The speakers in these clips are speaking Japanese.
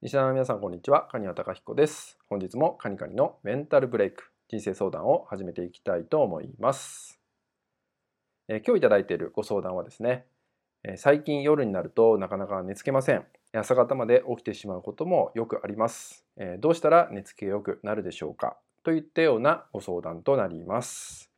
リスナーの皆さんこんにちは。蟹谷隆彦です。本日もカニカニのメンタルブレイク人生相談を始めていきたいと思います。えー今日いただいているご相談はですねえー最近夜になるとなかなか寝つけません。朝方まで起きてしまうこともよくあります。えーどうしたら寝つきが良くなるでしょうかといったようなご相談となります。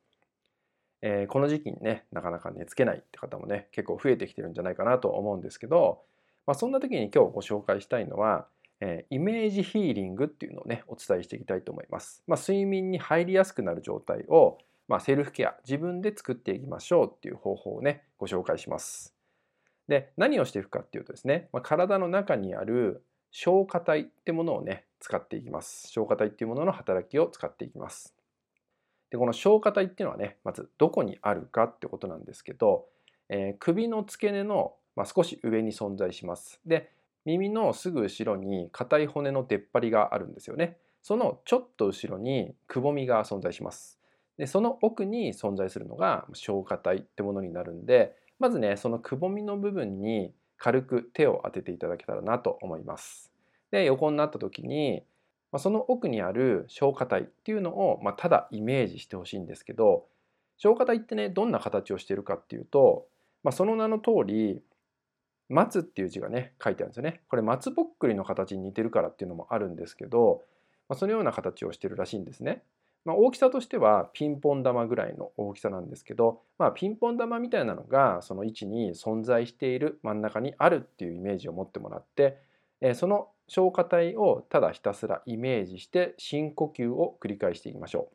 えーこの時期にねなかなか寝つけないって方もね結構増えてきてるんじゃないかなと思うんですけど、まあ、そんな時に今日ご紹介したいのは、えーイメージヒーリングっていうのをねお伝えしていきたいと思います。まあ、睡眠に入りやすくなる状態を、まあ、セルフケア自分で作っていきましょうっていう方法をねご紹介します。で何をしていくかっていうとですね、まあ、体の中にある消化体ってものをね使っていきます。消化体っていうものの働きを使っていきます。でこの消化体っていうのはねまずどこにあるかってことなんですけど、えー首の付け根の、まあ、少し上に存在します。で耳のすぐ後ろに硬い骨の出っ張りがあるんですよね。そのちょっと後ろにくぼみが存在します。でその奥に存在するのが消化体ってものになるんでまずねそのくぼみの部分に軽く手を当てていただけたらなと思います。で横になった時にまあ、その奥にある消化体っていうのを、まあ、ただイメージしてほしいんですけど消化体ってねどんな形をしているかっていうと、まあ、その名の通り松っていう字がね書いてあるんですよね。これ松ぼっくりの形に似てるからっていうのもあるんですけど、まあ、そのような形をしてるらしいんですね。まあ、大きさとしてはピンポン玉ぐらいの大きさなんですけど、まあ、ピンポン玉みたいなのがその位置に存在している真ん中にあるっていうイメージを持ってもらって、えーその消化体をただひたすらイメージして深呼吸を繰り返していきましょ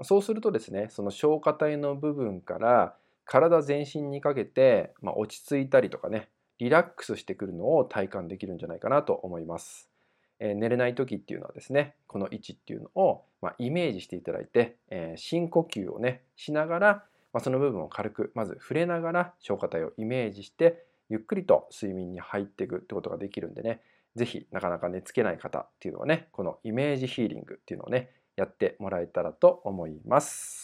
う。そうするとですねその消化体の部分から体全身にかけて、まあ、落ち着いたりとかねリラックスしてくるのを体感できるんじゃないかなと思います。えー寝れない時っていうのはですねこの位置っていうのを、まあ、イメージしていただいて、えー深呼吸をねしながら、まあ、その部分を軽くまず触れながら消化体をイメージしてゆっくりと睡眠に入っていくってことができるんでねぜひなかなか寝つけない方っていうのはねこのイメージヒーリングっていうのをねやってもらえたらと思います。